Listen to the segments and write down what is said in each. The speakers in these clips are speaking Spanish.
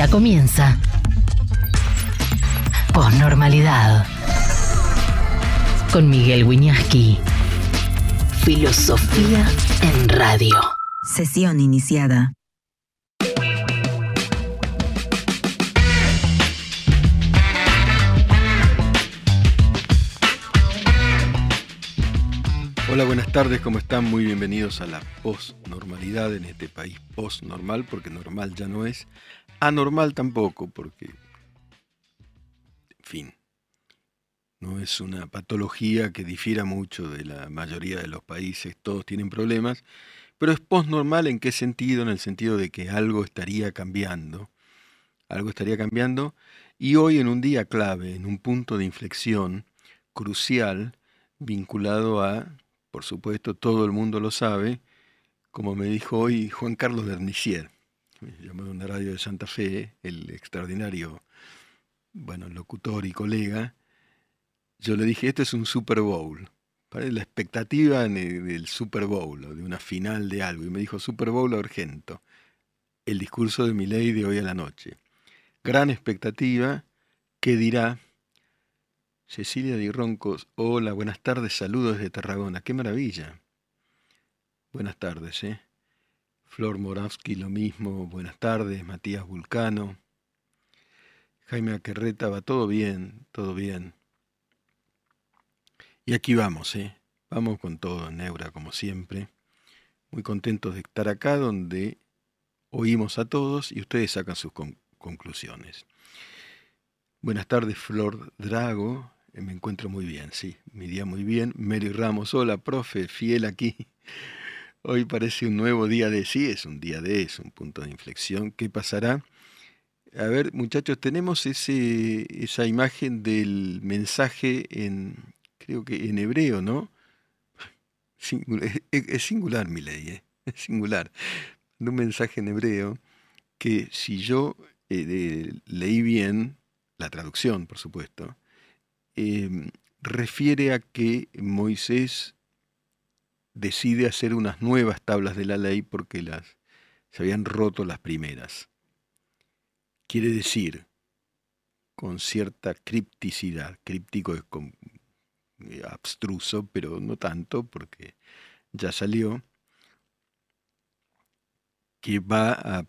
Ya comienza. Posnormalidad. Con Miguel Wiñaski. Filosofía en radio. Sesión iniciada. Hola, buenas tardes, ¿cómo están? Muy bienvenidos a la post-normalidad en este país post-normal, porque normal ya no es, anormal tampoco, porque, en fin, no es una patología que difiera mucho de la mayoría de los países, todos tienen problemas, pero es post-normal en qué sentido? En el sentido de que algo estaría cambiando, algo estaría cambiando, y hoy en un día clave, en un punto de inflexión crucial, vinculado a por supuesto, todo el mundo lo sabe, como me dijo hoy Juan Carlos Bernicier, me llamó de una radio de Santa Fe, el extraordinario, bueno, locutor y colega, yo le dije, esto es un Super Bowl, la expectativa del Super Bowl, de una final de algo, y me dijo Super Bowl Argento, el discurso de mi ley de hoy a la noche. Gran expectativa, ¿qué dirá? Cecilia Di Roncos, hola, buenas tardes, saludos desde Tarragona, qué maravilla. Buenas tardes, ¿eh? Flor Moravsky, lo mismo, buenas tardes, Matías Vulcano. Jaime Aquerreta, va todo bien, todo bien. Y aquí vamos, ¿eh? Vamos con todo, Neura, como siempre. Muy contentos de estar acá donde oímos a todos y ustedes sacan sus conclusiones. Buenas tardes, Flor Drago. Eh, me encuentro muy bien, sí, mi día muy bien. Mary Ramos, hola, profe, fiel aquí. Hoy parece un nuevo día de sí, es un día de, es un punto de inflexión. ¿Qué pasará? A ver, muchachos, tenemos ese, esa imagen del mensaje en, creo que en hebreo, ¿no? es, singular mi ley, ¿eh? es singular. Un mensaje en hebreo que si yo eh, leí bien, la traducción, por supuesto, Em, refiere a que Moisés decide hacer unas nuevas tablas de la ley porque las, se habían roto las primeras. Quiere decir, con cierta cripticidad, críptico es eh, abstruso, pero no tanto porque ya salió, que va a,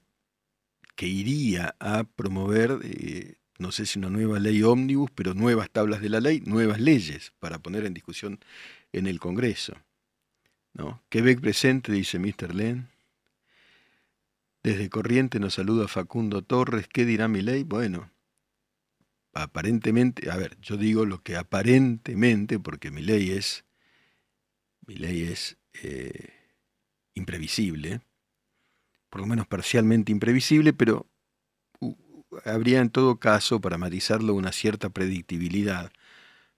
que iría a promover eh, no sé si una nueva ley ómnibus, pero nuevas tablas de la ley, nuevas leyes para poner en discusión en el Congreso. ¿No? Quebec presente, dice Mr. Len. Desde Corriente nos saluda Facundo Torres. ¿Qué dirá mi ley? Bueno, aparentemente, a ver, yo digo lo que aparentemente, porque mi ley es, mi ley es eh, imprevisible, por lo menos parcialmente imprevisible, pero habría en todo caso, para matizarlo, una cierta predictibilidad.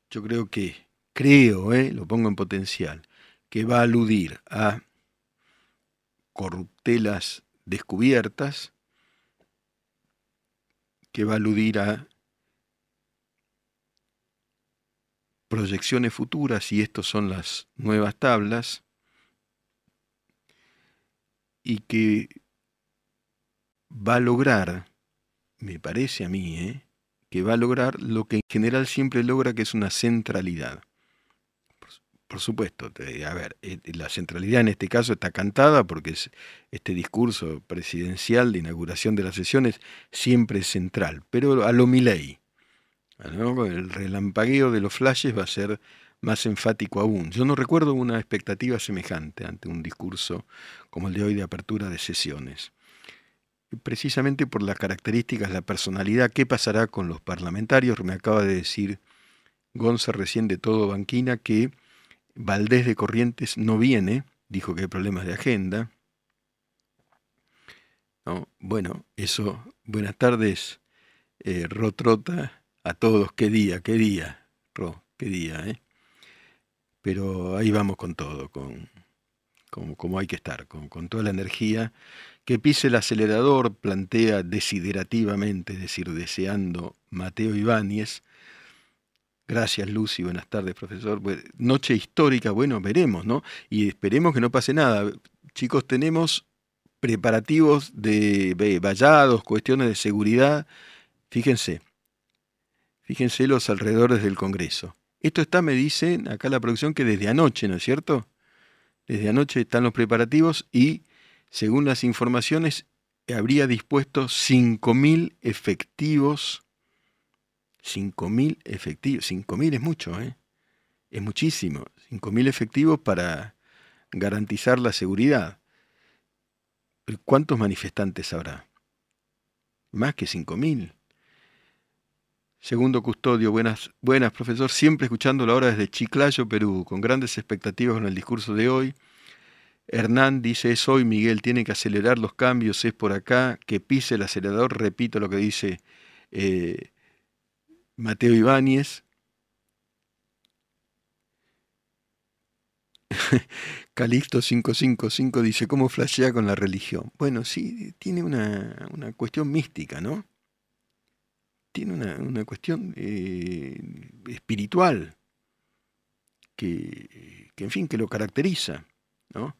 Yo creo que, creo, eh, lo pongo en potencial, que va a aludir a corruptelas descubiertas, que va a aludir a proyecciones futuras, y estas son las nuevas tablas, y que va a lograr me parece a mí, ¿eh? que va a lograr lo que en general siempre logra, que es una centralidad. Por, supuesto, a ver, eh, la centralidad en este caso está cantada porque es, este discurso presidencial de inauguración de las sesiones siempre es central, pero a lo Milei, el relampagueo de los flashes va a ser más enfático aún. Yo no recuerdo una expectativa semejante ante un discurso como el de hoy de apertura de sesiones precisamente por las características, la personalidad, qué pasará con los parlamentarios. Me acaba de decir Gonza recién de todo Banquina que Valdés de Corrientes no viene, dijo que hay problemas de agenda. Bueno, eso, buenas tardes, eh, Rotrota, a todos, qué día, qué día, Ro, qué día, ¿eh? Pero ahí vamos con todo, con, como, hay que estar, con, con toda la energía que pise el acelerador, plantea desiderativamente, es decir, deseando Mateo Ibáñez. Gracias, Lucy. Buenas tardes, profesor. Noche histórica, bueno, veremos, ¿no? Y esperemos que no pase nada. Chicos, tenemos preparativos de vallados, cuestiones de seguridad. Fíjense, fíjense los alrededores del Congreso. Esto está, me dicen acá la producción, que desde anoche, ¿no es cierto? Desde anoche están los preparativos y, según las informaciones, habría dispuesto 5.000 efectivos. 5.000 efectivos. 5.000 es mucho, ¿eh? Es muchísimo. 5.000 efectivos para garantizar la seguridad. ¿Cuántos manifestantes habrá? Más que 5.000. Segundo custodio, buenas, buenas, profesor. Siempre escuchando la hora desde Chiclayo, Perú, con grandes expectativas con el discurso de hoy. Hernán dice, es hoy, Miguel, tiene que acelerar los cambios, es por acá, que pise el acelerador, repito lo que dice eh, Mateo Ibáñez. Calixto 555 dice, ¿cómo flashea con la religión? Bueno, sí, tiene una, una cuestión mística, ¿no? tiene una, cuestión eh, espiritual que, en fin, que lo caracteriza. ¿no?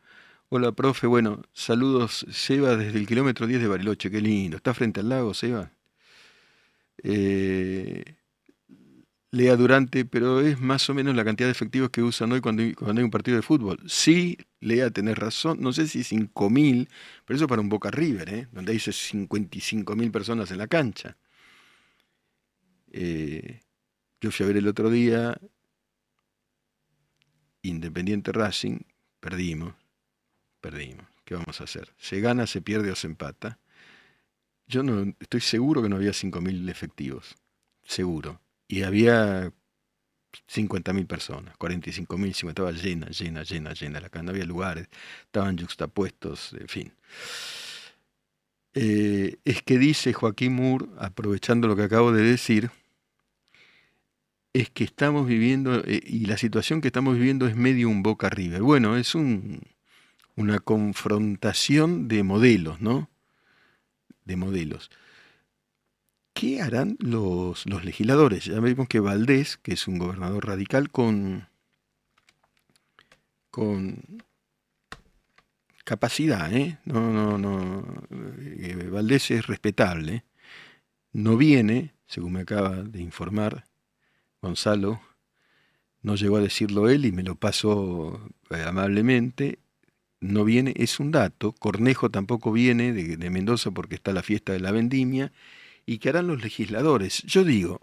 Hola, profe. Bueno, saludos, Seba, desde el kilómetro 10 de Bariloche. Qué lindo. ¿Está frente al lago, Seba? Eh, Lea Durante, pero es más o menos la cantidad de efectivos que usan hoy cuando hay, un partido de fútbol. Sí, Lea, tenés razón. No sé si 5.000, pero eso para un Boca River, ¿eh? donde hay 55.000 personas en la cancha. Eh, yo fui a ver el otro día Independiente Racing, perdimos, perdimos. ¿Qué vamos a hacer? Se gana, se pierde o se empata. Yo no estoy seguro que no había 5.000 efectivos, seguro. Y había 50.000 personas, 45.000, estaba llena, llena, llena, llena la cancha, no había lugares, estaban juxtapuestos, en fin. Eh, es que dice Joaquín Moore, aprovechando lo que acabo de decir, es que estamos viviendo, eh, y la situación que estamos viviendo es medio un boca river. Bueno, es un, una confrontación de modelos, ¿no? De modelos. ¿Qué harán los, legisladores? Ya vimos que Valdés, que es un gobernador radical con, capacidad, ¿eh? No, no, no. Eh, Valdés es respetable. No viene, según me acaba de informar, Gonzalo, no llegó a decirlo él y me lo pasó eh, amablemente, no viene, es un dato, Cornejo tampoco viene de, Mendoza porque está la fiesta de la vendimia, y que harán los legisladores. Yo digo,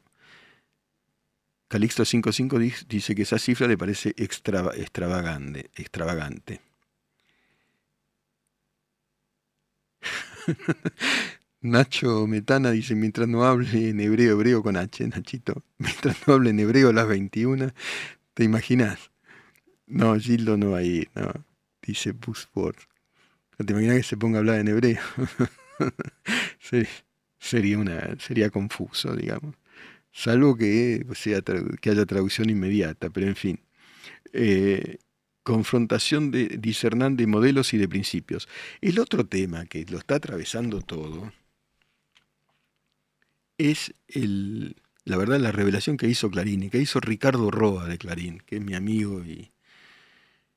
Calixto 55 dice que esa cifra le parece extravagante. extravagante. Nacho Metana dice, mientras no hable en hebreo, hebreo con H, Nachito, mientras no hable en hebreo a las 21, ¿te imaginas? No, Gildo no va a ir, no, dice Busport. ¿No te imaginas que se ponga a hablar en hebreo? sería, una, sería confuso, digamos. Salvo que, sea, que haya traducción inmediata, pero en fin. Eh, confrontación de de modelos y de principios. El otro tema que lo está atravesando todo es el, la verdad la revelación que hizo Clarín y que hizo Ricardo Roa de Clarín, que es mi amigo y,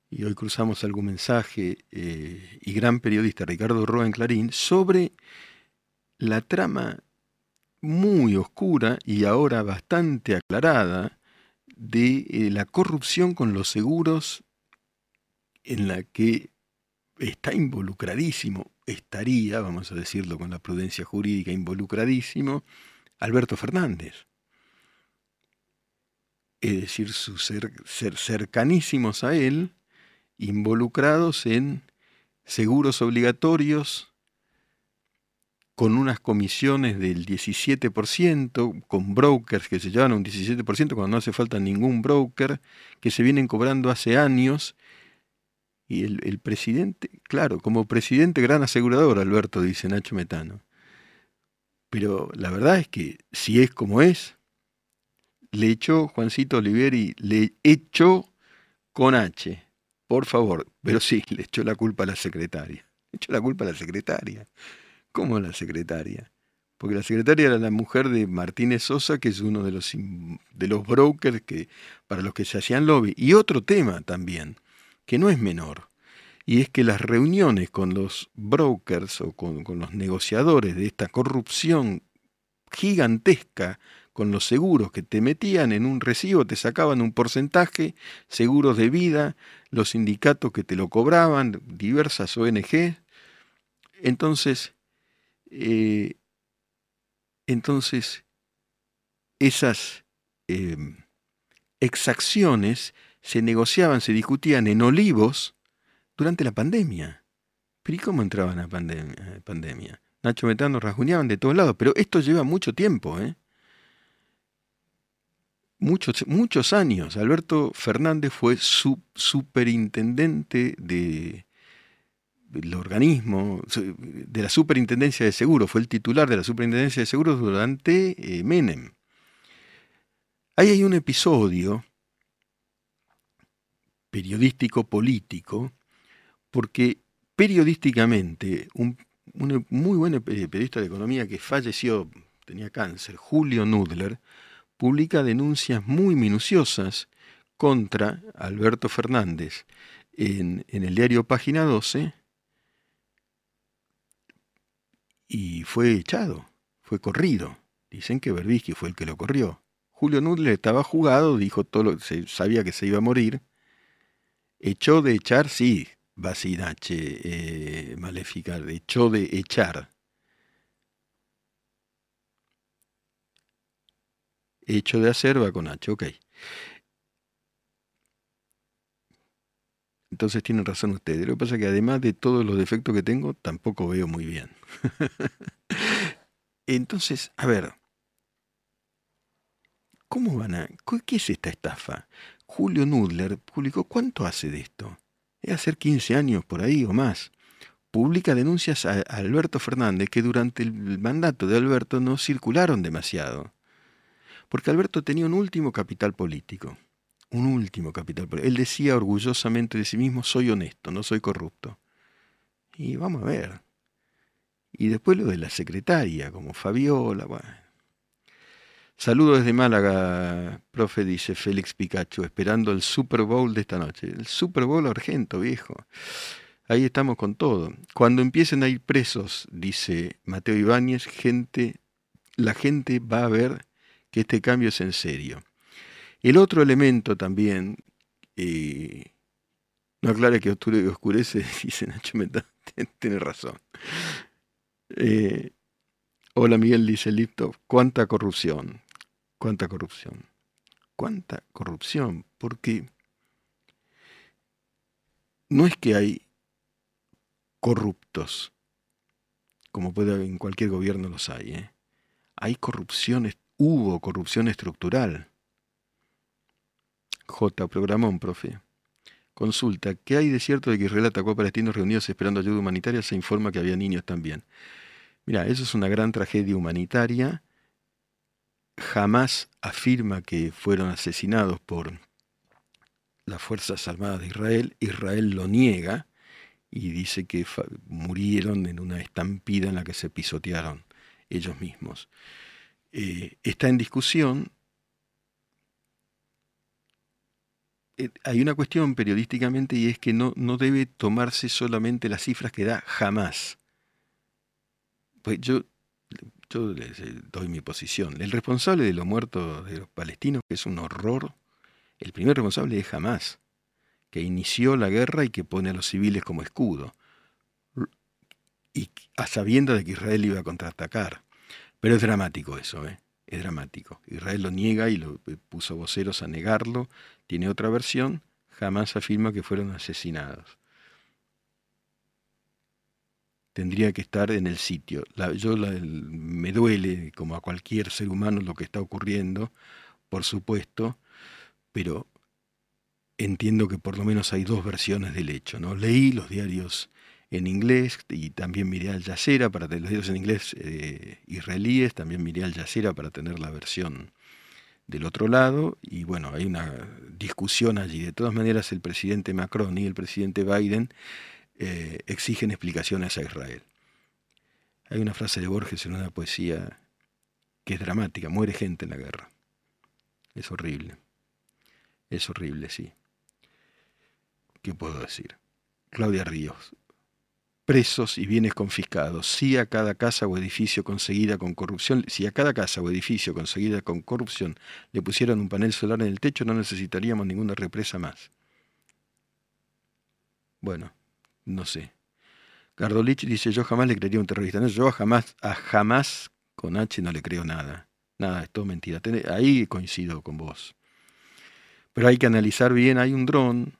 y hoy cruzamos algún mensaje, eh, y gran periodista Ricardo Roa en Clarín, sobre la trama muy oscura y ahora bastante aclarada de eh, la corrupción con los seguros en la que está involucradísimo, estaría, vamos a decirlo con la prudencia jurídica, involucradísimo Alberto Fernández. Es decir, su ser, cercanísimos a él, involucrados en seguros obligatorios con unas comisiones del 17%, con brokers que se llevan un 17% cuando no hace falta ningún broker, que se vienen cobrando hace años. Y el, el presidente, claro, como presidente gran asegurador, Alberto, dice Nacho Metano. Pero la verdad es que si es como es, le echó Juancito Oliveri, le echó con H, por favor, pero sí, le echó la culpa a la secretaria. Le echó la culpa a la secretaria. ¿Cómo la secretaria? Porque la secretaria era la mujer de Martínez Sosa, que es uno de los, de los brokers que, para los que se hacían lobby. Y otro tema también, que no es menor. y es que las reuniones con los brokers o con, con los negociadores de esta corrupción gigantesca con los seguros que te metían en un recibo, te sacaban un porcentaje, seguros de vida, los sindicatos que te lo cobraban, diversas ONG. Entonces, eh, entonces esas em, exacciones se negociaban, se discutían en olivos durante la pandemia. Pero ¿y cómo entraban a pandemia? pandemia? Nacho Metano rasguñaban de todos lados, pero esto lleva mucho tiempo, ¿eh? Muchos, muchos años. Alberto Fernández fue superintendente de, del organismo, de la superintendencia de seguros, fue el titular de la superintendencia de seguros durante eh, Menem. Ahí hay un episodio periodístico político, porque periodísticamente un un muy buen periodista de economía que falleció, tenía cáncer, Julio Nudler, publica denuncias muy minuciosas contra Alberto Fernández en, el diario Página 12 y fue echado, fue corrido. Dicen que Berbisky fue el que lo corrió. Julio Nudler estaba jugado, dijo todo lo, se, sabía que se iba a morir. Echó de echar, sí, Basinache eh, maléfica, echó de echar. Hecho de hacer va con H, ok. Entonces tienen razón ustedes. Lo que pasa es que además de todos los defectos que tengo, tampoco veo muy bien. Entonces, a ver, ¿cómo van a... ¿Qué es esta estafa? Julio Nudler publicó, ¿cuánto hace de esto? es hacer 15 años por ahí o más, publica denuncias a Alberto Fernández que durante el mandato de Alberto no circularon demasiado. Porque Alberto tenía un último capital político. Un último capital político. Él decía orgullosamente de sí mismo, soy honesto, no soy corrupto. Y vamos a ver. Y después lo de la secretaria, como Fabiola, bueno. Saludos desde Málaga, profe, dice Félix Pikachu, esperando el Super Bowl de esta noche. El Super Bowl argento, viejo. Ahí estamos con todo. Cuando empiecen a ir presos, dice Mateo Ibáñez, gente, la gente va a ver que este cambio es en serio. El otro elemento también, eh, no aclara que oscurece, dice Nacho Meta, tiene razón. Eh, hola Miguel, dice Lipto, cuánta corrupción. ¿Cuánta corrupción? ¿Cuánta corrupción? Porque no es que hay corruptos, como puede en cualquier gobierno los hay. ¿eh? Hay corrupción, hubo corrupción estructural. J. Programón, profe. Consulta, ¿qué hay de cierto de que Israel atacó a palestinos reunidos esperando ayuda humanitaria? Se informa que había niños también. Mira, eso es una gran tragedia humanitaria jamás afirma que fueron asesinados por las Fuerzas Armadas de Israel. Israel lo niega y dice que murieron en una estampida en la que se pisotearon ellos mismos. Eh, está en discusión. Eh, hay una cuestión periodísticamente y es que no, no debe tomarse solamente las cifras que da jamás. Pues yo yo les eh, doy mi posición. El responsable de los muertos de los palestinos, que es un horror, el primer responsable es Hamas, que inició la guerra y que pone a los civiles como escudo, y a de que Israel iba a contraatacar. Pero es dramático eso, ¿eh? es dramático. Israel lo niega y lo eh, puso voceros a negarlo. Tiene otra versión, jamás afirma que fueron asesinados tendría que estar en el sitio. yo me duele, como a cualquier ser humano, lo que está ocurriendo, por supuesto, pero entiendo que por lo menos hay dos versiones del hecho. ¿no? Leí los diarios en inglés y también miré al Yacera para tener los diarios en inglés eh, israelíes, también miré al Yacera para tener la versión del otro lado y bueno, hay una discusión allí. De todas maneras, el presidente Macron y el presidente Biden eh, exigen explicaciones a Israel. Hay una frase de Borges en una poesía que es dramática, muere gente en la guerra. Es horrible. Es horrible, sí. ¿Qué puedo decir? Claudia Ríos. Presos y bienes confiscados. Si a cada casa o edificio conseguida con corrupción, si a cada casa o edificio conseguida con corrupción le pusieran un panel solar en el techo, no necesitaríamos ninguna represa más. Bueno, no sé. Gardolich dice, yo jamás le creería a un terrorista. No, yo jamás, a jamás con H no le creo nada. Nada, es todo mentira. Ahí coincido con vos. Pero hay que analizar bien, hay un dron,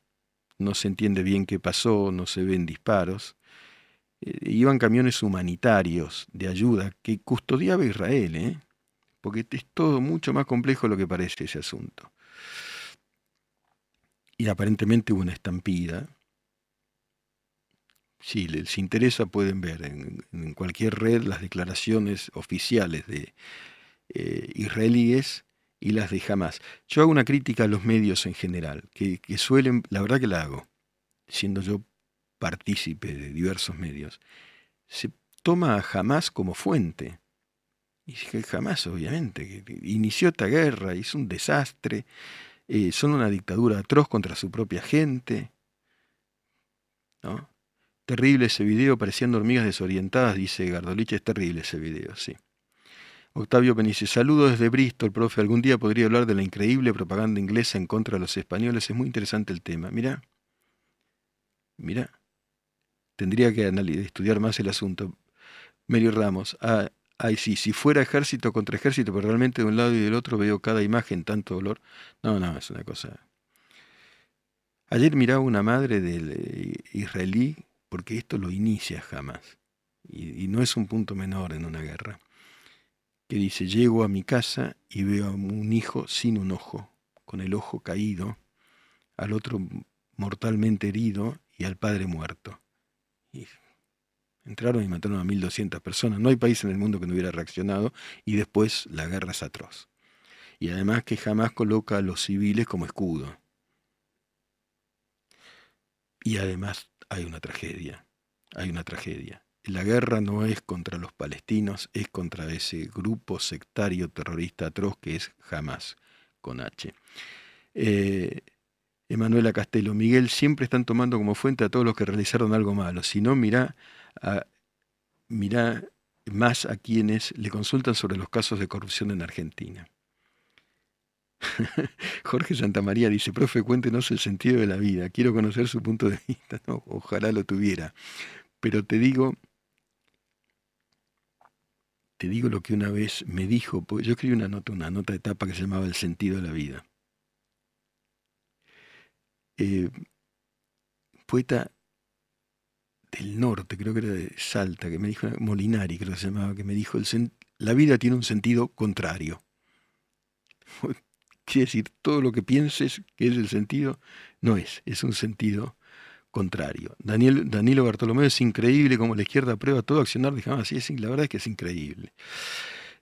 no se entiende bien qué pasó, no se ven disparos. Eh, iban camiones humanitarios de ayuda que custodiaba Israel, ¿eh? porque es todo mucho más complejo lo que parece ese asunto. Y aparentemente hubo una estampida, si les interesa pueden ver en, cualquier red las declaraciones oficiales de eh, israelíes y las de Hamas. Yo hago una crítica a los medios en general, que, suelen, la verdad que la hago, siendo yo partícipe de diversos medios, se toma a Hamas como fuente. Y jamás, obviamente, inició esta guerra, hizo un desastre, eh, son una dictadura atroz contra su propia gente. ¿no? Terrible ese video, parecían hormigas desorientadas, dice Gardolich, es terrible ese video, sí. Octavio Benice, saludo desde Bristol, profe. Algún día podría hablar de la increíble propaganda inglesa en contra de los españoles. Es muy interesante el tema. Mira, mira, tendría que estudiar más el asunto. Medio Ramos, ah, ay sí, si fuera ejército contra ejército, pero realmente de un lado y del otro veo cada imagen tanto dolor. No, no, es una cosa. Ayer miraba una madre del eh, israelí porque esto lo inicia jamás. Y, no es un punto menor en una guerra. Que dice, llego a mi casa y veo a un hijo sin un ojo, con el ojo caído, al otro mortalmente herido y al padre muerto. Y entraron y mataron a 1.200 personas. No hay país en el mundo que no hubiera reaccionado y después la guerra es atroz. Y además que jamás coloca a los civiles como escudo. Y además hay una tragedia, hay una tragedia. La guerra no es contra los palestinos, es contra ese grupo sectario terrorista atroz que es Hamas, con H. Eh, Emanuela Castelo, Miguel, siempre están tomando como fuente a todos los que realizaron algo malo. Si no, mira, a, mirá más a quienes le consultan sobre los casos de corrupción en Argentina. Jorge Santamaría dice, profe, cuéntenos el sentido de la vida. Quiero conocer su punto de vista. ojalá lo tuviera. Pero te digo, te digo lo que una vez me dijo, porque yo escribí una nota, una nota de etapa que se llamaba El sentido de la vida. Eh, poeta del norte, creo que era de Salta, que me dijo, Molinari creo que se llamaba, que me dijo, el la vida tiene un sentido contrario. Quiere decir, todo lo que pienses que es el sentido, no es, es un sentido contrario. Daniel, Danilo Bartolomeo es increíble como la izquierda aprueba todo accionar de jamás. Sí, es, la verdad es que es increíble.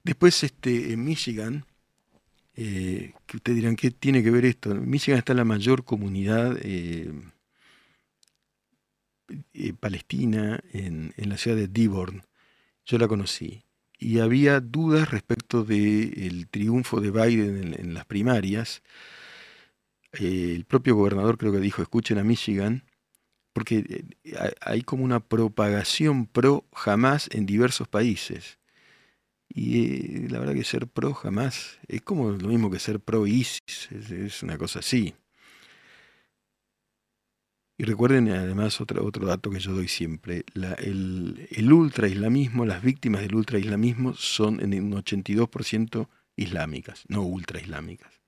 Después, este, en Michigan, eh, que ustedes dirán, ¿qué tiene que ver esto? Michigan está la mayor comunidad eh, eh, palestina en, en, la ciudad de Dearborn. Yo la conocí y había dudas respecto del triunfo de Biden en, las primarias. El propio gobernador creo que dijo, escuchen a Michigan, porque eh, hay como una propagación pro jamás en diversos países. Y eh, la verdad que ser pro jamás es como lo mismo que ser pro ISIS, es una cosa así. Y recuerden además otro, otro dato que yo doy siempre, el, ultraislamismo, las víctimas del ultraislamismo son en un 82% islámicas, no ultraislámicas.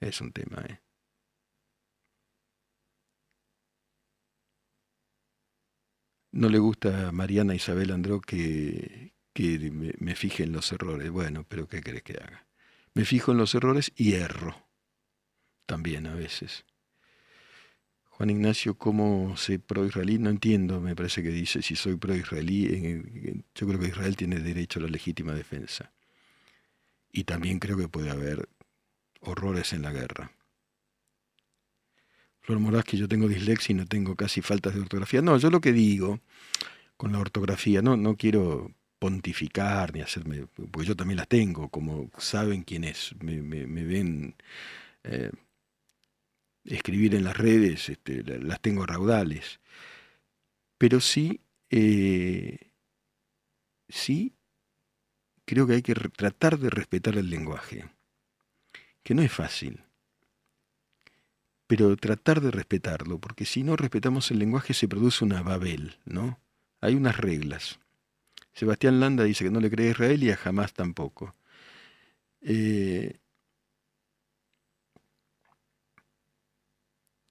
Es un tema, ¿eh? No le gusta a Mariana Isabel Andró que, que me, me, fije en los errores. Bueno, pero ¿qué querés que haga? Me fijo en los errores y erro. También a veces. Juan Ignacio, ¿cómo soy pro-israelí? No entiendo, me parece que dice, si soy pro-israelí, yo creo que Israel tiene derecho a la legítima defensa. Y también creo que puede haber horrores en la guerra. Flor Morás, que yo tengo dislexia y no tengo casi faltas de ortografía. No, yo lo que digo con la ortografía, no, no quiero pontificar ni hacerme, porque yo también las tengo, como saben quién es, me, ven... Eh, escribir en las redes, este, las tengo raudales. Pero sí, eh, sí, creo que hay que tratar de respetar el lenguaje, que no es fácil, pero tratar de respetarlo, porque si no respetamos el lenguaje se produce una babel, ¿no? Hay unas reglas. Sebastián Landa dice que no le cree a Israel y a jamás tampoco. Eh,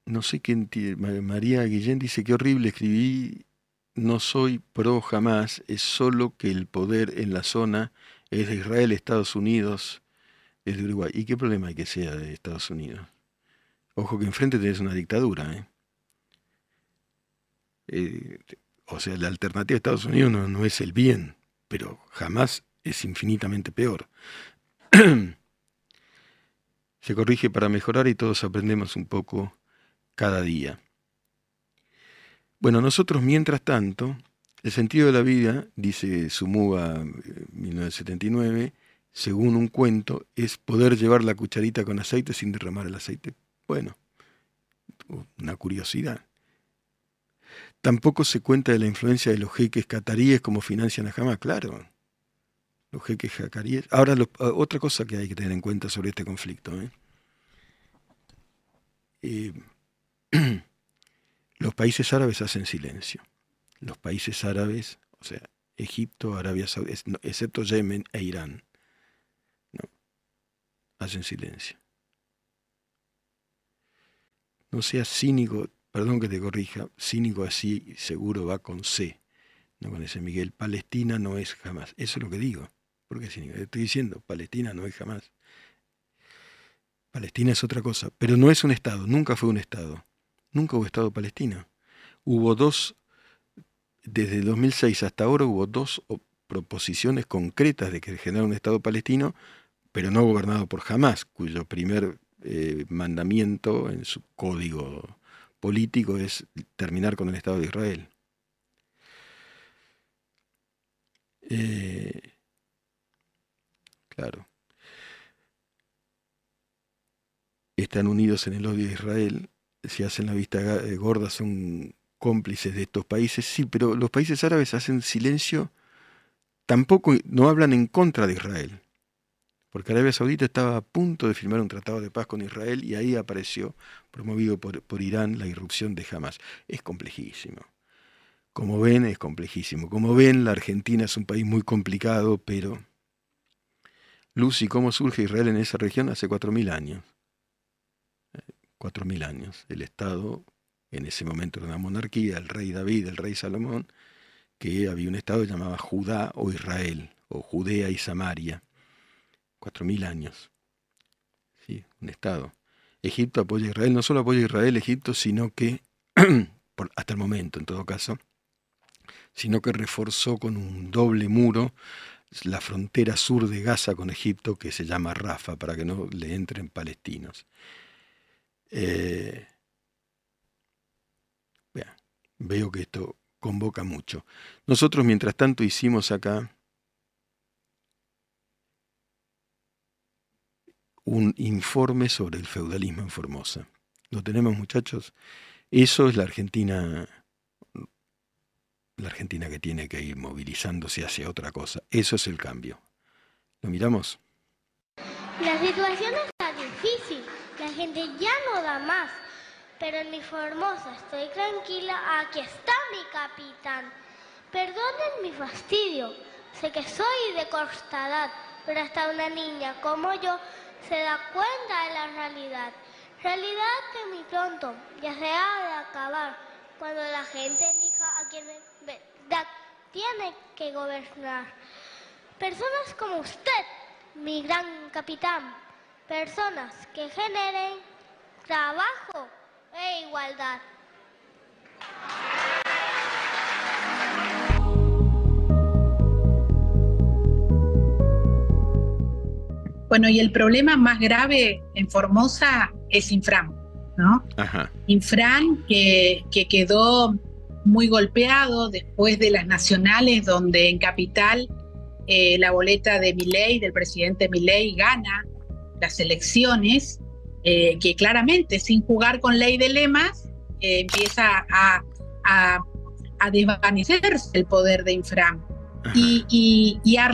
no sé quién, María Guillén dice que horrible escribí, no soy pro jamás, es solo que el poder en la zona es de Israel, Estados Unidos, es de Uruguay. ¿Y qué problema hay que sea de Estados Unidos? Ojo que enfrente tenés una dictadura. ¿eh? Eh, o sea, la alternativa de Estados Unidos no es el bien, pero jamás es infinitamente peor. Se corrige para mejorar y todos aprendemos un poco cada día. Bueno, nosotros mientras tanto, el sentido de la vida, dice Sumuba 1979, eh, según un cuento, es poder llevar la cucharita con aceite sin derramar el aceite. Bueno, una curiosidad. Tampoco se cuenta de la influencia de los jeques cataríes como financian a Hamas, claro. Los jeques cataríes. Ahora, otra cosa que hay que tener en cuenta sobre este conflicto. ¿eh? eh los países árabes hacen silencio. Los países árabes, o sea, Egipto, Arabia Saudita, excepto Yemen e Irán, hacen silencio. No seas cínico, perdón que te corrija, cínico así seguro va con C, no con ese Miguel. Palestina no es jamás. Eso es lo que digo. ¿Por qué cínico? Estoy diciendo, Palestina no es jamás. Palestina es otra cosa, pero no es un Estado, nunca fue un Estado. Nunca hubo Estado palestino. Hubo dos, desde 2006 hasta ahora hubo dos proposiciones concretas de que generara un Estado palestino, pero no gobernado por Hamas, cuyo primer eh, mandamiento en su código político es terminar con el Estado de Israel. Eh, claro. Están unidos en el odio de Israel si hacen la vista eh, gorda, son cómplices de estos países. Sí, pero los países árabes hacen silencio, tampoco no hablan en contra de Israel. Porque Arabia Saudita estaba a punto de firmar un tratado de paz con Israel y ahí apareció, promovido por, por Irán, la irrupción de Hamas. Es complejísimo. Como ven, es complejísimo. Como ven, la Argentina es un país muy complicado, pero... Lucy, ¿cómo surge Israel en esa región? Hace cuatro mil años cuatro mil años. El Estado, en ese momento era una monarquía, el rey David, el rey Salomón, que había un Estado llamado Judá o Israel, o Judea y Samaria. Cuatro mil años. Sí, un Estado. Egipto apoya a Israel, no solo apoya a Israel, Egipto, sino que, hasta el momento en todo caso, sino que reforzó con un doble muro la frontera sur de Gaza con Egipto, que se llama Rafa, para que no le entren palestinos. Eh, veo que esto convoca mucho. Nosotros, mientras tanto, hicimos acá un informe sobre el feudalismo en Formosa. ¿Lo tenemos, muchachos? Eso es la Argentina, la Argentina que tiene que ir movilizándose hacia otra cosa. Eso es el cambio. ¿Lo miramos? Gente ya no da más. Pero en mi Formosa estoy tranquila, aquí está mi capitán. Perdonen mi fastidio, sé que soy de corta edad, pero hasta una niña como yo se da cuenta de la realidad. Realidad que muy pronto ya se ha de acabar, cuando la gente elija a quien tiene que gobernar. Personas como usted, mi gran capitán, personas que generen trabajo e igualdad. Bueno, y el problema más grave en Formosa es Infran, ¿no? Infran que, que quedó muy golpeado después de las nacionales, donde en Capital eh, la boleta de Milei, del presidente Milei, gana las elecciones eh, que claramente sin jugar con ley de lemas eh, empieza a, a, desvanecerse el poder de Infram y, y, ha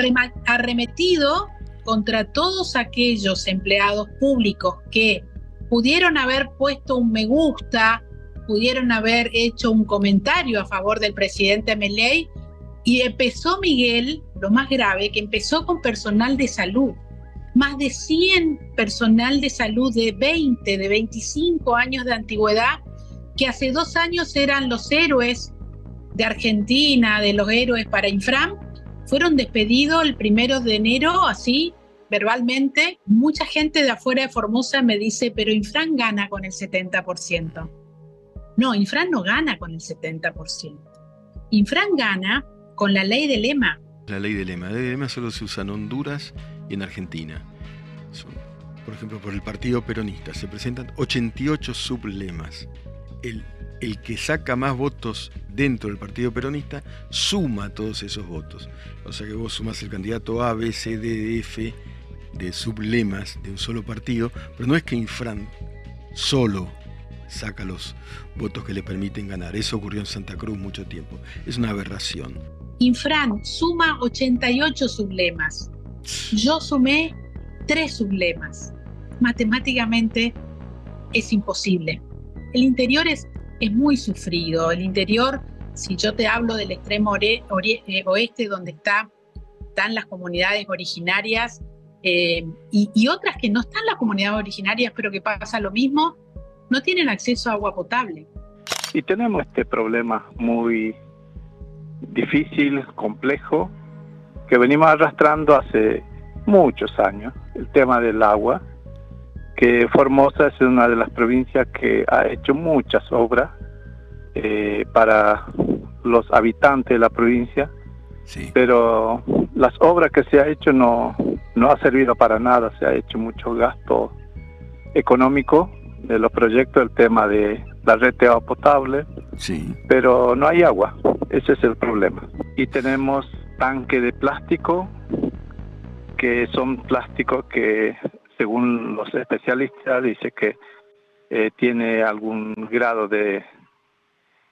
arremetido contra todos aquellos empleados públicos que pudieron haber puesto un me gusta, pudieron haber hecho un comentario a favor del presidente Meley y empezó Miguel, lo más grave, que empezó con personal de salud. Más de 100 personal de salud de 20, de 25 años de antigüedad, que hace dos años eran los héroes de Argentina, de los héroes para Infram, fueron despedidos el primero de enero, así, verbalmente. Mucha gente de afuera de Formosa me dice, pero Infram gana con el 70%. No, Infran no gana con el 70%. Infran gana con la ley de lema. La ley de lema. La ley de lema solo se usa en Honduras y en Argentina. por ejemplo, por el Partido Peronista se presentan 88 sublemas. El, el que saca más votos dentro del Partido Peronista suma todos esos votos. O sea que vos sumas el candidato A, B, C, D, F de sublemas de un solo partido, pero no es que Infran solo saca los votos que le permiten ganar. Eso ocurrió en Santa Cruz mucho tiempo. Es una aberración. Infran suma 88 sublemas. Yo sumé tres sublemas. Matemáticamente es imposible. El interior es, es muy sufrido. El interior, si yo te hablo del extremo eh, oeste, donde está, están las comunidades originarias eh, y, y, otras que no están las comunidades originarias, pero que pasa lo mismo, no tienen acceso a agua potable. Y tenemos este problema muy difícil, complejo, que venimos arrastrando hace muchos años, el tema del agua, que Formosa es una de las provincias que ha hecho muchas obras eh, para los habitantes de la provincia, pero las obras que se ha hecho no, no ha servido para nada, se ha hecho mucho gasto económico de los proyectos, el tema de la red de agua potable, sí. pero no hay agua, ese es el problema. Y tenemos tanques de plástico, que son plásticos que según los especialistas dice que eh, tiene algún grado de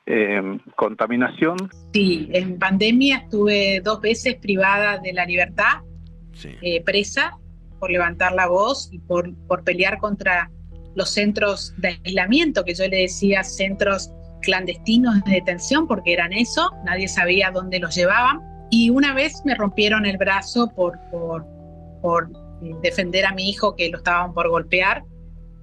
eh, contaminación. Sí, en pandemia estuve dos veces privada de la libertad, eh, presa, por levantar la voz y por, por pelear contra los centros de aislamiento, que yo le decía centros clandestinos de detención, porque eran eso, nadie sabía dónde los llevaban. Y una vez me rompieron el brazo por, por, por defender a mi hijo que lo estaban por golpear.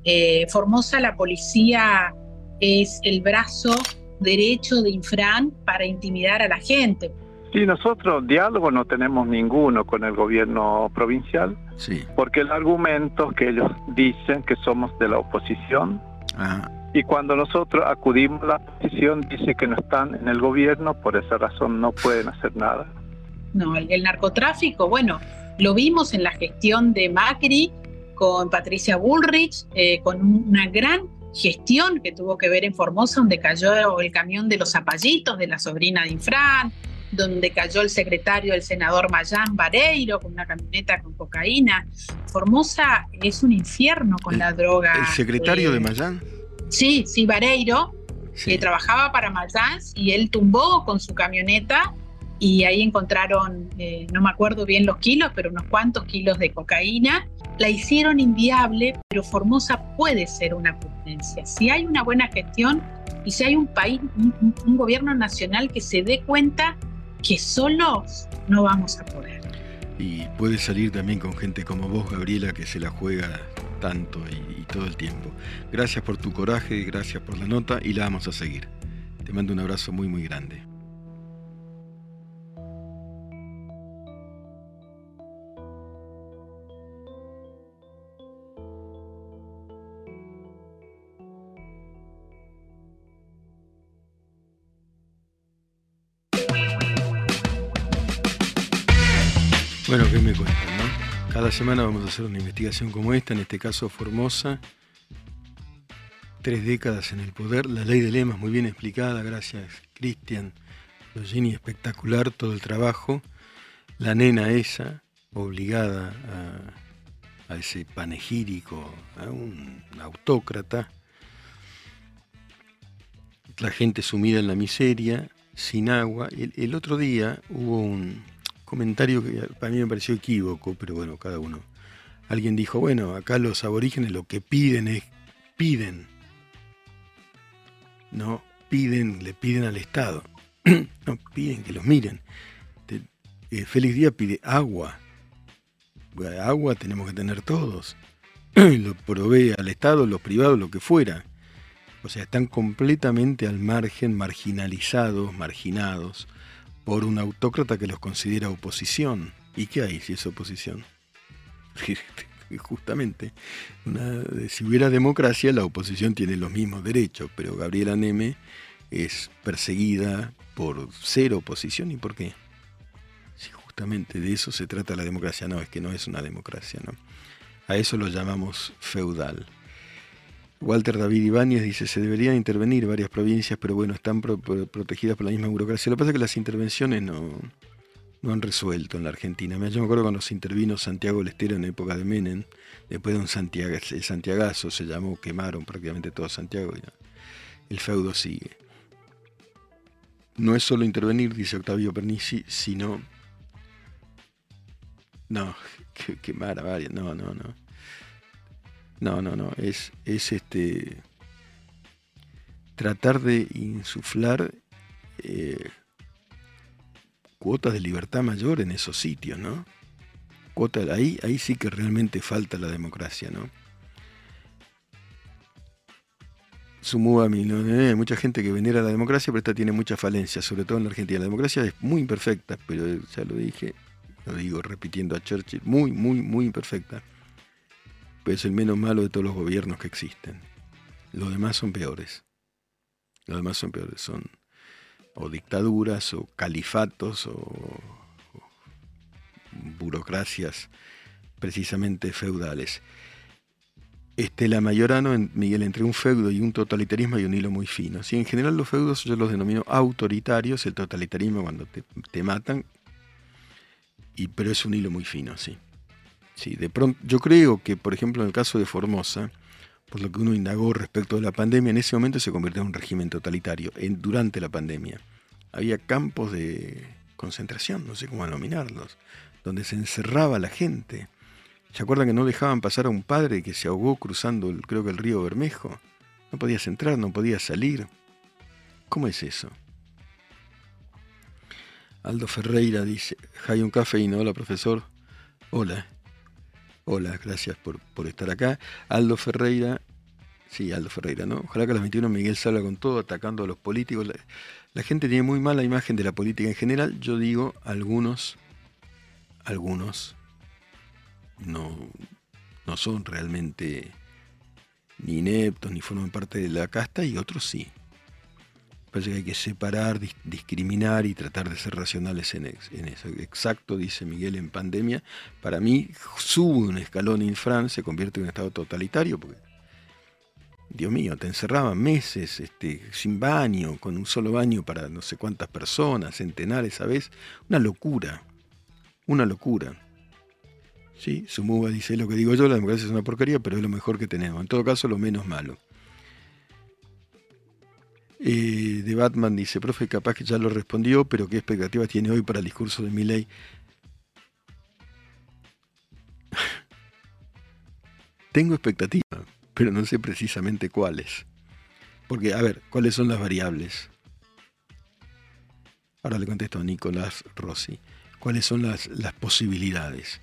Eh, Formosa, la policía es el brazo derecho de Infran para intimidar a la gente. Sí, nosotros diálogo no tenemos ninguno con el gobierno provincial, sí. porque el argumento que ellos dicen que somos de la oposición, y cuando nosotros acudimos a la oposición dice que no están en el gobierno, por esa razón no pueden hacer nada. No, el, narcotráfico, bueno, lo vimos en la gestión de Macri con Patricia Bullrich, eh, con una gran gestión que tuvo que ver en Formosa, donde cayó el camión de los zapallitos de la sobrina de Infran, donde cayó el secretario del senador Mayán Vareiro con una camioneta con cocaína. Formosa es un infierno con la droga. ¿El secretario de eh, Mayán? Sí, sí, Vareiro, que trabajaba para Mayán y él tumbó con su camioneta y ahí encontraron, eh, no me acuerdo bien los kilos, pero unos cuantos kilos de cocaína. La hicieron inviable, pero Formosa puede ser una potencia. Si hay una buena gestión y si hay un país, un gobierno nacional que se dé cuenta que solos no vamos a poder. Y puede salir también con gente como vos, Gabriela, que se la juega tanto y, todo el tiempo. Gracias por tu coraje, gracias por la nota y la vamos a seguir. Te mando un abrazo muy, muy grande. Bueno, ¿qué me cuentan, no? Cada semana vamos a hacer una investigación como esta, en este caso Formosa. Tres décadas en el poder, la ley de lemas muy bien explicada, gracias Cristian Logini, espectacular todo el trabajo. La nena esa, obligada a ese panegírico, a un autócrata, la gente sumida en la miseria, sin agua. El, el otro día hubo un comentario que para mí me pareció equívoco, pero bueno, cada uno. Alguien dijo, bueno, acá los aborígenes lo que piden es, piden, no piden, le piden al Estado, no piden que los miren. Eh, Félix Díaz pide agua, agua tenemos que tener todos, lo provee al Estado, los privados, lo que fuera. O sea, están completamente al margen, marginalizados, marginados, por un autócrata que los considera oposición. ¿Y qué hay si es oposición? Justamente, si hubiera democracia, la oposición tiene los mismos derechos, pero Gabriela Neme es perseguida por ser oposición. ¿Y por qué? Si justamente de eso se trata la democracia. No, es que no es una democracia, ¿no? A eso lo llamamos feudal. Walter David Ibáñez dice, se deberían intervenir varias provincias, pero bueno, están protegidas por la misma burocracia. Lo que pasa es que las intervenciones no, no han resuelto en la Argentina. Yo me acuerdo cuando se intervino Santiago del Estero en época de Menem, después de un Santiago, el Santiagazo se llamó, quemaron prácticamente todo Santiago y el feudo sigue. No es solo intervenir, dice Octavio Pernici, sino... No, quemar a varias, no, no, no. No, no, no. Es, es este tratar de insuflar eh, cuotas de libertad mayor en esos sitios, ¿no? Cuota, ahí, ahí sí que realmente falta la democracia, ¿no? Sumúa eh, mucha gente que venera la democracia, pero esta tiene muchas falencias, sobre todo en la Argentina. La democracia es muy imperfecta, pero ya lo dije, lo digo repitiendo a Churchill, muy, muy, muy imperfecta es el menos malo de todos los gobiernos que existen. Los demás son peores. Los demás son peores. Son o dictaduras o califatos o, burocracias precisamente feudales. Estela Mayorano, en Miguel, entre un feudo y un totalitarismo hay un hilo muy fino. Si en general los feudos yo los denomino autoritarios, el totalitarismo cuando te, te matan, y, pero es un hilo muy fino, sí. Sí, de pronto, yo creo que, por ejemplo, en el caso de Formosa, por lo que uno indagó respecto de la pandemia, en ese momento se convirtió en un régimen totalitario, durante la pandemia. Había campos de concentración, no sé cómo denominarlos, donde se encerraba la gente. ¿Se acuerdan que no dejaban pasar a un padre que se ahogó cruzando, creo que el río Bermejo? No podías entrar, no podías salir. ¿Cómo es eso? Aldo Ferreira dice, hay un café y no, hola profesor. Hola. Hola, gracias por, estar acá. Aldo Ferreira, sí, Aldo Ferreira, ¿no? Ojalá que a las 21 Miguel salga con todo, atacando a los políticos. La, gente tiene muy mala imagen de la política en general. Yo digo, algunos, algunos no, no son realmente ni ineptos, ni forman parte de la casta, y otros sí. Parece que hay que separar, discriminar y tratar de ser racionales en, eso. Exacto, dice Miguel, en pandemia. Para mí, sube un escalón infran, se convierte en un estado totalitario, porque, Dios mío, te encerraban meses este, sin baño, con un solo baño para no sé cuántas personas, centenares a vez. Una locura, una locura. ¿Sí? Sumuba dice lo que digo yo, la democracia es una porquería, pero es lo mejor que tenemos. En todo caso, lo menos malo. Eh, de Batman dice, profe, capaz que ya lo respondió, pero ¿qué expectativas tiene hoy para el discurso de Milley? Tengo expectativas, pero no sé precisamente cuáles. Porque, a ver, ¿cuáles son las variables? Ahora le contesto a Nicolás Rossi. ¿Cuáles son las, las posibilidades?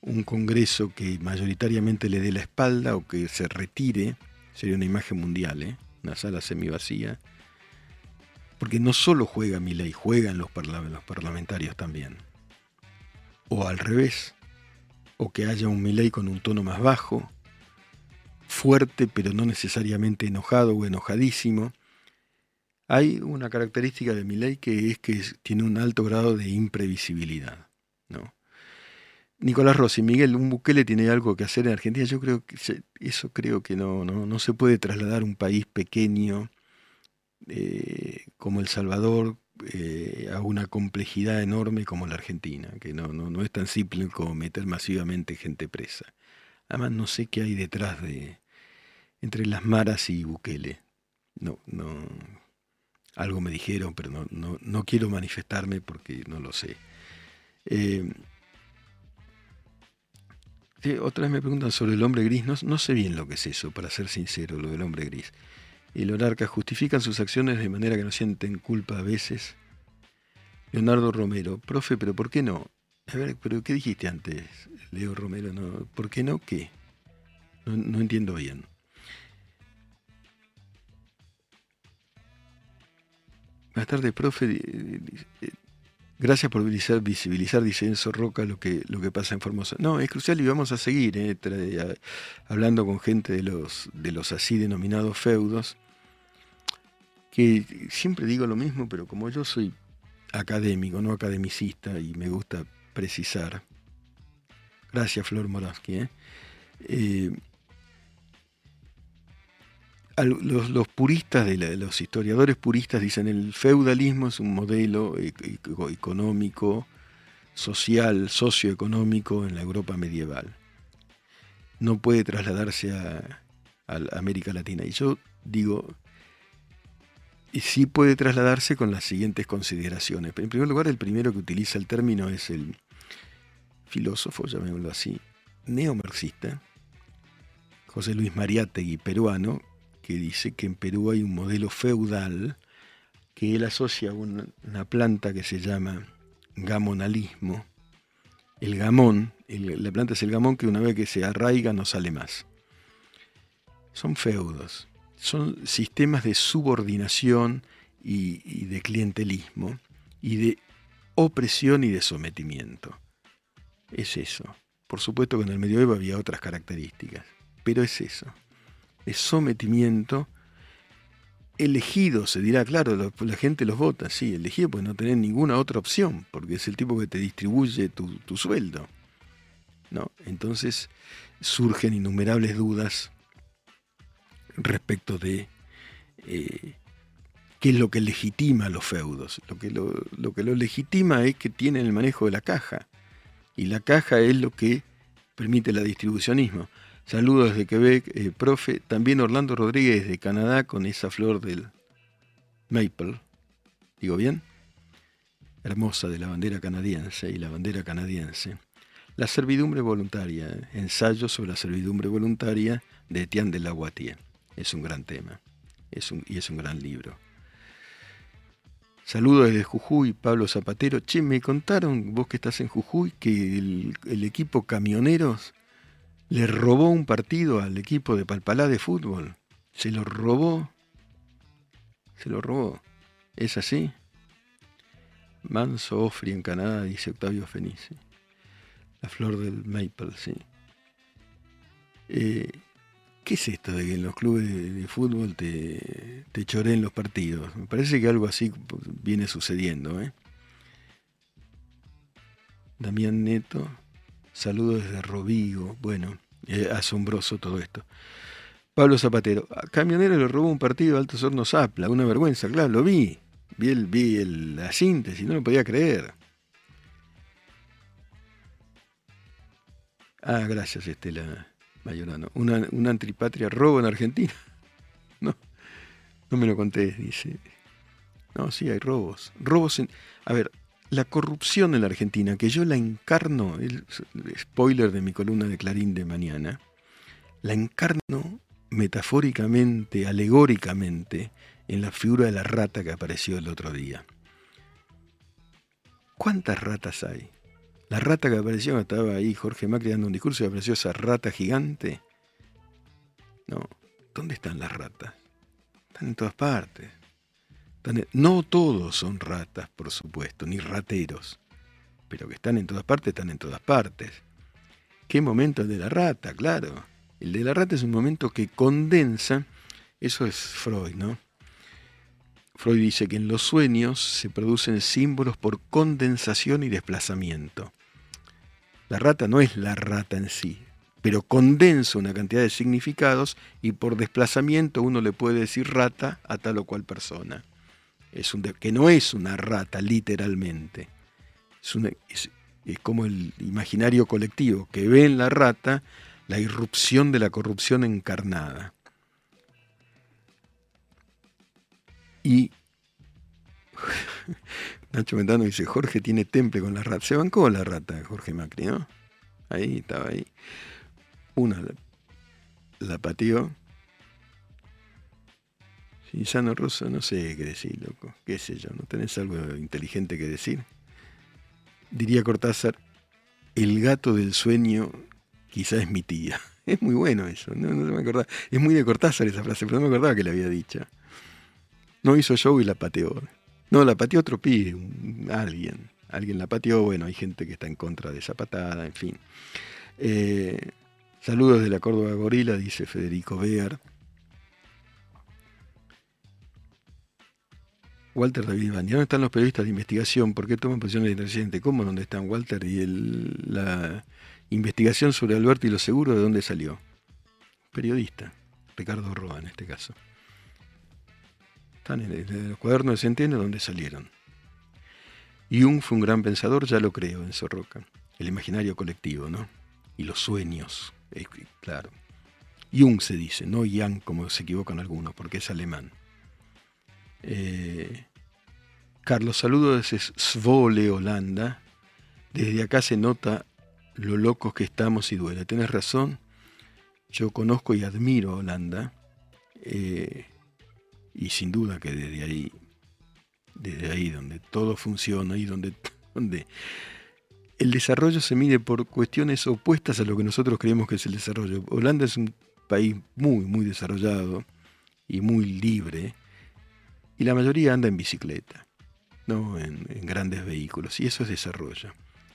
Un Congreso que mayoritariamente le dé la espalda o que se retire, sería una imagen mundial, ¿eh? Una sala semivacía, porque no solo juega mi ley, juegan los, parlamentarios también. O al revés, o que haya un Milei con un tono más bajo, fuerte pero no necesariamente enojado o enojadísimo. Hay una característica de Milei que es que tiene un alto grado de imprevisibilidad. ¿no? Nicolás Rossi, Miguel, un Bukele tiene algo que hacer en Argentina. Yo creo que eso creo que no, no, se puede trasladar un país pequeño eh, como El Salvador eh, a una complejidad enorme como la Argentina, que no, no, no es tan simple como meter masivamente gente presa. Además no sé qué hay detrás de entre las maras y Bukele. No, no, algo me dijeron, pero no, no, no quiero manifestarme porque no lo sé. Eh, otra vez me preguntan sobre el hombre gris. No, no, sé bien lo que es eso, para ser sincero, lo del hombre gris. El Orarca justifican sus acciones de manera que no sienten culpa a veces. Leonardo Romero, profe, pero ¿por qué no? A ver, pero ¿qué dijiste antes, Leo Romero? No, ¿Por qué no qué? no entiendo bien. Buenas tardes, profe. Gracias por visibilizar, dice Enzo Roca, lo que, lo que pasa en Formosa. No, es crucial y vamos a seguir eh, hablando con gente de los, de los así denominados feudos, que siempre digo lo mismo, pero como yo soy académico, no academicista, y me gusta precisar. Gracias, Flor Moraski. ¿eh? eh los, puristas, de los historiadores puristas dicen el feudalismo es un modelo e, e, económico, social, socioeconómico en la Europa medieval. No puede trasladarse a, América Latina. Y yo digo, y sí puede trasladarse con las siguientes consideraciones. En primer lugar, el primero que utiliza el término es el filósofo, llamémoslo así, neomarxista, José Luis Mariátegui, peruano, que dice que en Perú hay un modelo feudal que él asocia a una, planta que se llama gamonalismo. El gamón, la planta es el gamón que una vez que se arraiga no sale más. Son feudos, son sistemas de subordinación y, y de clientelismo y de opresión y de sometimiento. Es eso. Por supuesto que en el medioevo había otras características, pero es eso de sometimiento elegido, se dirá, claro, la, gente los vota, sí, elegido pues no tener ninguna otra opción, porque es el tipo que te distribuye tu, sueldo. ¿no? Entonces surgen innumerables dudas respecto de eh, qué es lo que legitima a los feudos. Lo que lo, lo que lo legitima es que tienen el manejo de la caja, y la caja es lo que permite el distribucionismo. Saludos desde Quebec, eh, profe. También Orlando Rodríguez de Canadá con esa flor del maple. ¿Digo bien? Hermosa de la bandera canadiense y la bandera canadiense. La servidumbre voluntaria. Ensayo sobre la servidumbre voluntaria de Etienne de Lavoitier. Es un gran tema. Es un, y es un gran libro. Saludos desde Jujuy, Pablo Zapatero. Che, me contaron, vos que estás en Jujuy, que el equipo camioneros le robó un partido al equipo de Palpalá de fútbol. Se lo robó. Se lo robó. ¿Es así? Manso Ofri en Canadá, dice Octavio Fenice. La flor del maple, sí. Eh, ¿Qué es esto de que en los clubes de, fútbol te, te choreen los partidos? Me parece que algo así viene sucediendo. ¿eh? Damián Neto, saludos desde Rovigo. Bueno, asombroso todo esto. Pablo Zapatero, a Camionero le robó un partido de Altos Hornos Zapla, una vergüenza, claro, lo vi. Vi, el, vi el, la síntesis, no lo podía creer. Ah, gracias, Estela Mayorano. Una, una antripatria robo en Argentina. No, no me lo conté, dice. No, sí, hay robos. Robos en. A ver, la corrupción en la Argentina, que yo la encarno, el spoiler de mi columna de Clarín de mañana, la encarno metafóricamente, alegóricamente, en la figura de la rata que apareció el otro día. ¿Cuántas ratas hay? La rata que apareció, estaba ahí Jorge Macri dando un discurso y apareció esa rata gigante. No, ¿dónde están las ratas? Están en todas partes. No todos son ratas, por supuesto, ni rateros, pero que están en todas partes, están en todas partes. ¿Qué momento el de la rata? Claro. El de la rata es un momento que condensa, eso es Freud, ¿no? Freud dice que en los sueños se producen símbolos por condensación y desplazamiento. La rata no es la rata en sí, pero condensa una cantidad de significados y por desplazamiento uno le puede decir rata a tal o cual persona es un, que no es una rata literalmente, es, como el imaginario colectivo que ve en la rata la irrupción de la corrupción encarnada. Y Nacho Mentano dice, Jorge tiene temple con la rata. Se bancó la rata, Jorge Macri, ¿no? Ahí, estaba ahí. Una la, la pateó. Sano Rosa, no sé qué decir, loco. ¿Qué sé yo? ¿No tenés algo inteligente que decir? Diría Cortázar, el gato del sueño quizás es mi tía. Es muy bueno eso, no, no me acordaba. Es muy de Cortázar esa frase, pero no me acordaba que la había dicha. No hizo show y la pateó. No, la pateó otro pibe, alguien. Alguien la pateó, bueno, hay gente que está en contra de esa patada, en fin. Eh, saludos de la Córdoba Gorila, dice Federico Bear. Walter David Van, ¿dónde están los periodistas de investigación? ¿Por qué toman posiciones inteligentes? ¿Cómo? ¿Dónde están Walter? ¿Y la investigación sobre Alberto y los seguros de dónde salió? Periodista, Ricardo Roa en este caso. Están en el, cuaderno de Centeno donde salieron. Jung fue un gran pensador, ya lo creo, en Sorroca. El imaginario colectivo, ¿no? Y los sueños, claro. Jung se dice, no Yang como se equivocan algunos, porque es alemán. Eh, Carlos, saludos desde Svole, Holanda. Desde acá se nota lo locos que estamos y duele. Tienes razón, yo conozco y admiro Holanda. Eh, y sin duda que desde ahí, desde ahí donde todo funciona y donde, donde el desarrollo se mide por cuestiones opuestas a lo que nosotros creemos que es el desarrollo. Holanda es un país muy, muy desarrollado y muy libre, y la mayoría anda en bicicleta, ¿no? en, grandes vehículos, y eso es desarrollo,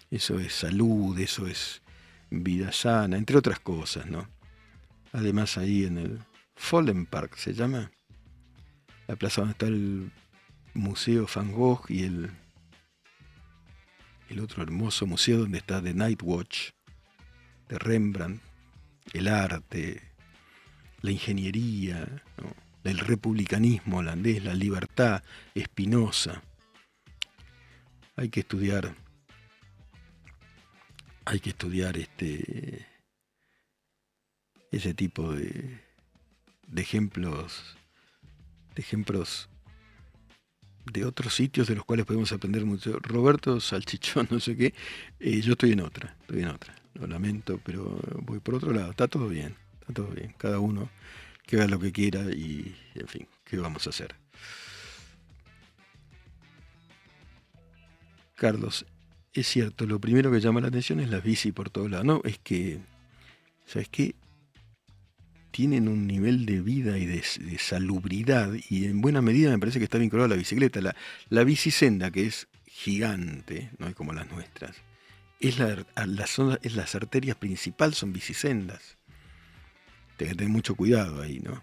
eso es salud, eso es vida sana, entre otras cosas, ¿no? Además ahí en el Fallen Park se llama, la plaza donde está el Museo Van Gogh y el, el otro hermoso museo donde está The Night Watch de Rembrandt, el arte, la ingeniería, el republicanismo holandés, la libertad, espinosa. Hay que estudiar, hay que estudiar este, ese tipo de, de ejemplos ejemplos de otros sitios de los cuales podemos aprender mucho. Roberto Salchichón, no sé qué, eh, yo estoy en otra, estoy en otra. Lo lamento, pero voy por otro lado. Está todo bien, está todo bien. Cada uno que haga lo que quiera y, en fin, ¿qué vamos a hacer? Carlos, es cierto, lo primero que llama la atención es la bici por todos lados. No, es que, ¿sabes qué? tienen un nivel de vida y de, salubridad y en buena medida me parece que está vinculado a la bicicleta. La, la bicisenda, que es gigante, no es como las nuestras, es, la, es las arterias principales, son bicisendas. Tienes que tener mucho cuidado ahí, ¿no?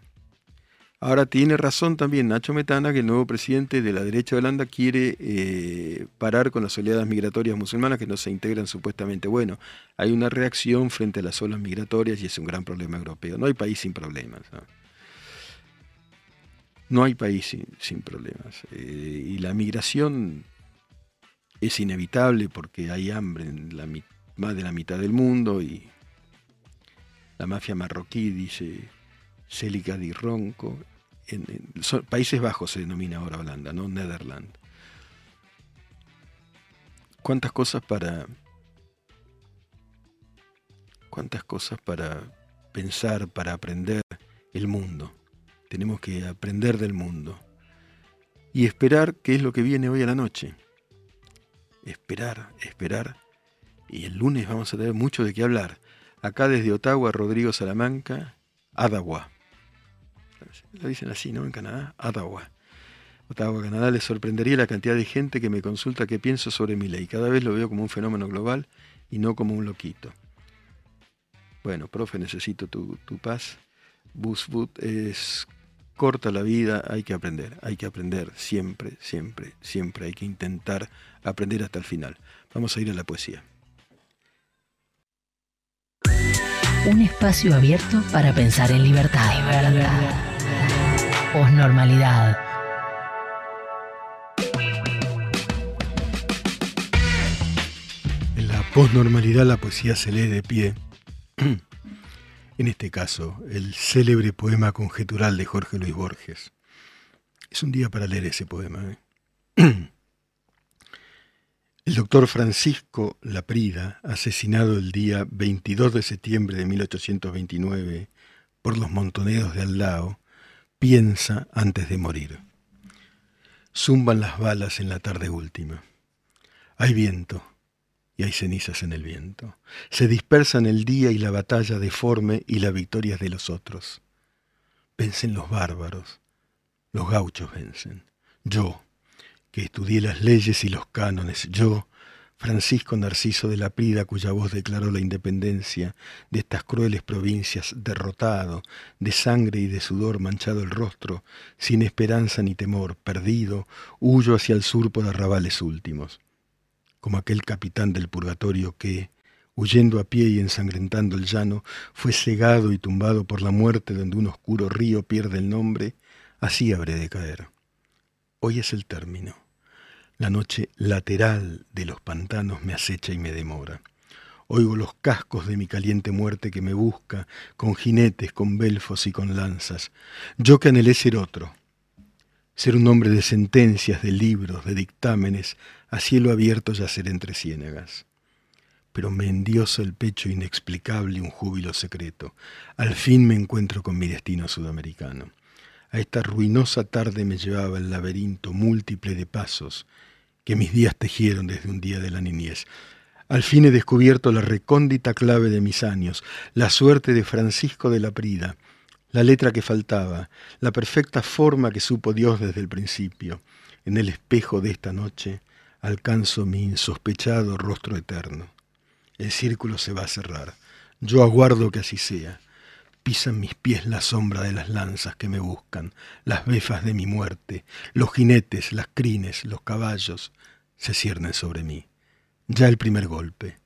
Ahora tiene razón también Nacho Metana que el nuevo presidente de la derecha de Holanda quiere eh, parar con las oleadas migratorias musulmanas que no se integran supuestamente. Bueno, hay una reacción frente a las olas migratorias y es un gran problema europeo. No hay país sin problemas. No, hay país sin, problemas. Eh, y la migración es inevitable porque hay hambre en más de la mitad del mundo y la mafia marroquí dice Célica di Ronco en, Países Bajos se denomina ahora Holanda, no Netherland. ¿Cuántas cosas para cuántas cosas para pensar, para aprender el mundo? Tenemos que aprender del mundo y esperar qué es lo que viene hoy a la noche. Esperar, esperar. Y el lunes vamos a tener mucho de qué hablar. Acá desde Ottawa, Rodrigo Salamanca, Adagua lo dicen así, ¿no? En Canadá, Ottawa. Ottawa, Canadá, les sorprendería la cantidad de gente que me consulta qué pienso sobre mi ley. Cada vez lo veo como un fenómeno global y no como un loquito. Bueno, profe, necesito tu, paz. Busboot es corta la vida, hay que aprender, hay que aprender siempre, siempre, siempre, hay que intentar aprender hasta el final. Vamos a ir a la poesía. Un espacio abierto para pensar en libertad. libertad. En la posnormalidad la poesía se lee de pie. en este caso el célebre poema conjetural de Jorge Luis Borges. Es un día para leer ese poema. ¿eh? El doctor Francisco Laprida, asesinado el día 22 de septiembre de 1829 por los montoneros de Aldao, piensa antes de morir. Zumban las balas en la tarde última. Hay viento y hay cenizas en el viento. Se dispersan el día y la batalla deforme y la victoria de los otros. Vencen los bárbaros, los gauchos vencen. Yo, que estudié las leyes y los cánones, yo, Francisco Narciso de la Prida, cuya voz declaró la independencia de estas crueles provincias, derrotado, de sangre y de sudor manchado el rostro, sin esperanza ni temor, perdido, huyo hacia el sur por arrabales últimos, como aquel capitán del purgatorio que, huyendo a pie y ensangrentando el llano, fue cegado y tumbado por la muerte donde un oscuro río pierde el nombre, así habré de caer. Hoy es el término. La noche lateral de los pantanos me acecha y me demora. Oigo los cascos de mi caliente muerte que me busca, con jinetes, con belfos y con lanzas. Yo que anhelé ser otro, ser un hombre de sentencias, de libros, de dictámenes, a cielo abierto yacer entre ciénagas. Pero me endiosa el pecho inexplicable un júbilo secreto. Al fin me encuentro con mi destino sudamericano. A esta ruinosa tarde me llevaba el laberinto múltiple de pasos que mis días tejieron desde un día de la niñez. Al fin he descubierto la recóndita clave de mis años, la suerte de Francisco de la Prida, la letra que faltaba, la perfecta forma que supo Dios desde el principio. En el espejo de esta noche alcanzo mi insospechado rostro eterno. El círculo se va a cerrar. Yo aguardo que así sea. Pisan mis pies la sombra de las lanzas que me buscan, las befas de mi muerte, los jinetes, las crines, los caballos se ciernen sobre mí. Ya el primer golpe,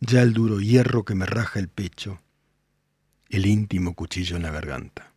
ya el duro hierro que me raja el pecho, el íntimo cuchillo en la garganta.